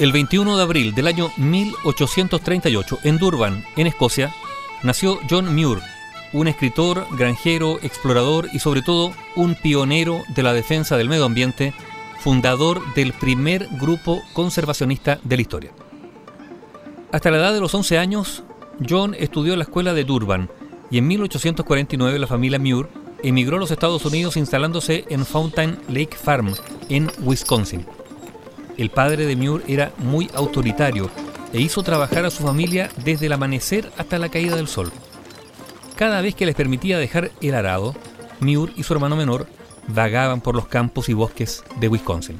El 21 de abril del año 1838, en Durban, en Escocia, nació John Muir, un escritor, granjero, explorador y sobre todo un pionero de la defensa del medio ambiente, fundador del primer grupo conservacionista de la historia. Hasta la edad de los 11 años, John estudió en la escuela de Durban y en 1849 la familia Muir emigró a los Estados Unidos instalándose en Fountain Lake Farm, en Wisconsin. El padre de Muir era muy autoritario e hizo trabajar a su familia desde el amanecer hasta la caída del sol. Cada vez que les permitía dejar el arado, Muir y su hermano menor vagaban por los campos y bosques de Wisconsin.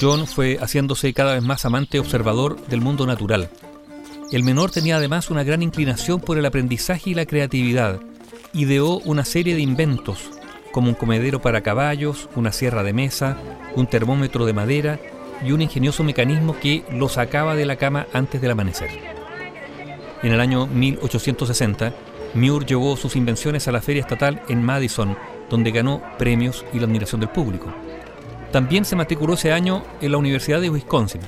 John fue haciéndose cada vez más amante observador del mundo natural. El menor tenía además una gran inclinación por el aprendizaje y la creatividad. Ideó una serie de inventos, como un comedero para caballos, una sierra de mesa, un termómetro de madera y un ingenioso mecanismo que lo sacaba de la cama antes del amanecer. En el año 1860, Muir llevó sus invenciones a la feria estatal en Madison, donde ganó premios y la admiración del público. También se matriculó ese año en la Universidad de Wisconsin.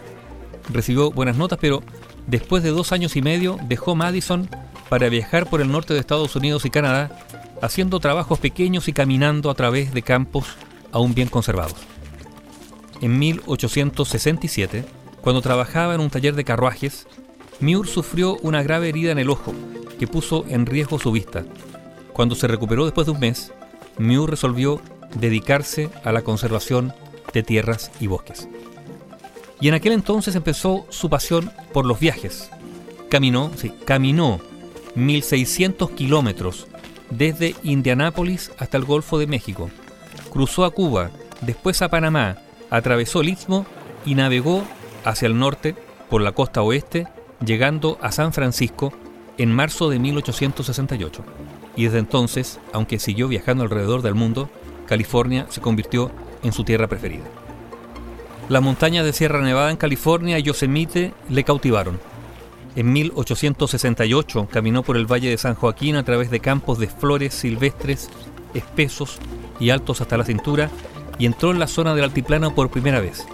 Recibió buenas notas, pero después de dos años y medio dejó Madison para viajar por el norte de Estados Unidos y Canadá, haciendo trabajos pequeños y caminando a través de campos aún bien conservados. En 1867, cuando trabajaba en un taller de carruajes, Muir sufrió una grave herida en el ojo que puso en riesgo su vista. Cuando se recuperó después de un mes, Muir resolvió dedicarse a la conservación de tierras y bosques. Y en aquel entonces empezó su pasión por los viajes. Caminó, sí, caminó 1600 kilómetros desde Indianápolis hasta el Golfo de México. Cruzó a Cuba, después a Panamá, atravesó el Istmo y navegó hacia el norte por la costa oeste, llegando a San Francisco en marzo de 1868. Y desde entonces, aunque siguió viajando alrededor del mundo, California se convirtió en su tierra preferida. Las montañas de Sierra Nevada en California y Yosemite le cautivaron. En 1868 caminó por el Valle de San Joaquín a través de campos de flores silvestres, espesos y altos hasta la cintura, y entró en la zona del altiplano por primera vez.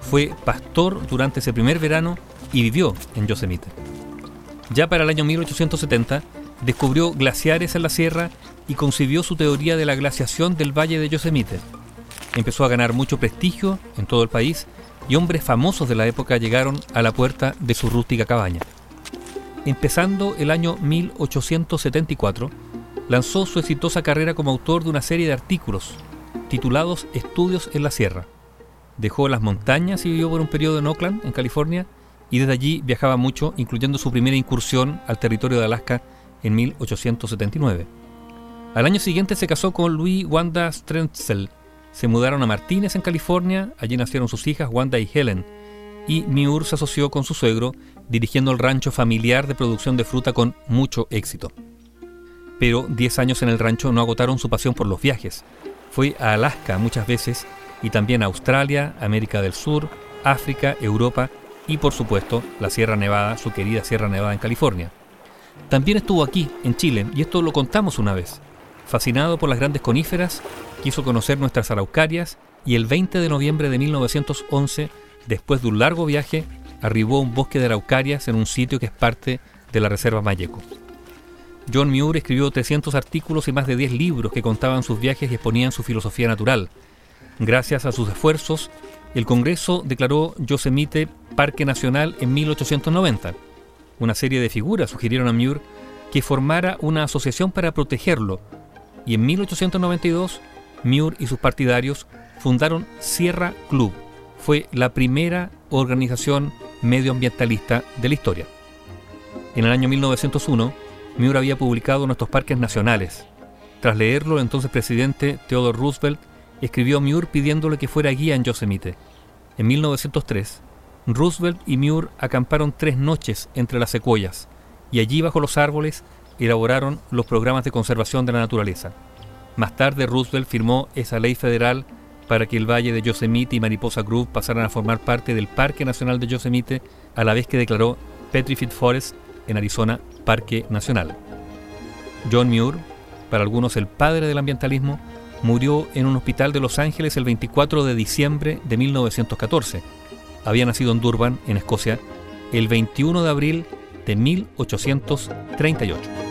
Fue pastor durante ese primer verano y vivió en Yosemite. Ya para el año 1870 descubrió glaciares en la sierra y concibió su teoría de la glaciación del Valle de Yosemite. Empezó a ganar mucho prestigio en todo el país y hombres famosos de la época llegaron a la puerta de su rústica cabaña. Empezando el año 1874, lanzó su exitosa carrera como autor de una serie de artículos titulados Estudios en la Sierra. Dejó las montañas y vivió por un periodo en Oakland, en California, y desde allí viajaba mucho, incluyendo su primera incursión al territorio de Alaska en 1879. Al año siguiente se casó con Louis Wanda Strenzel. Se mudaron a Martínez, en California, allí nacieron sus hijas Wanda y Helen, y Miur se asoció con su suegro, dirigiendo el rancho familiar de producción de fruta con mucho éxito. Pero 10 años en el rancho no agotaron su pasión por los viajes. Fue a Alaska muchas veces y también a Australia, América del Sur, África, Europa y por supuesto la Sierra Nevada, su querida Sierra Nevada en California. También estuvo aquí, en Chile, y esto lo contamos una vez. Fascinado por las grandes coníferas, quiso conocer nuestras araucarias y el 20 de noviembre de 1911, después de un largo viaje, arribó a un bosque de araucarias en un sitio que es parte de la Reserva Mayeco. John Muir escribió 300 artículos y más de 10 libros que contaban sus viajes y exponían su filosofía natural. Gracias a sus esfuerzos, el Congreso declaró Yosemite Parque Nacional en 1890. Una serie de figuras sugirieron a Muir que formara una asociación para protegerlo, y en 1892 Muir y sus partidarios fundaron Sierra Club. Fue la primera organización medioambientalista de la historia. En el año 1901, Muir había publicado nuestros parques nacionales. Tras leerlo, el entonces presidente Theodore Roosevelt escribió a Muir pidiéndole que fuera guía en Yosemite. En 1903, Roosevelt y Muir acamparon tres noches entre las secuoyas y allí bajo los árboles elaboraron los programas de conservación de la naturaleza. Más tarde Roosevelt firmó esa ley federal para que el valle de Yosemite y Mariposa Grove pasaran a formar parte del Parque Nacional de Yosemite, a la vez que declaró Petrified Forest en Arizona Parque Nacional. John Muir, para algunos el padre del ambientalismo, murió en un hospital de Los Ángeles el 24 de diciembre de 1914. había nacido en Durban, en Escocia, el 21 de abril de 1838.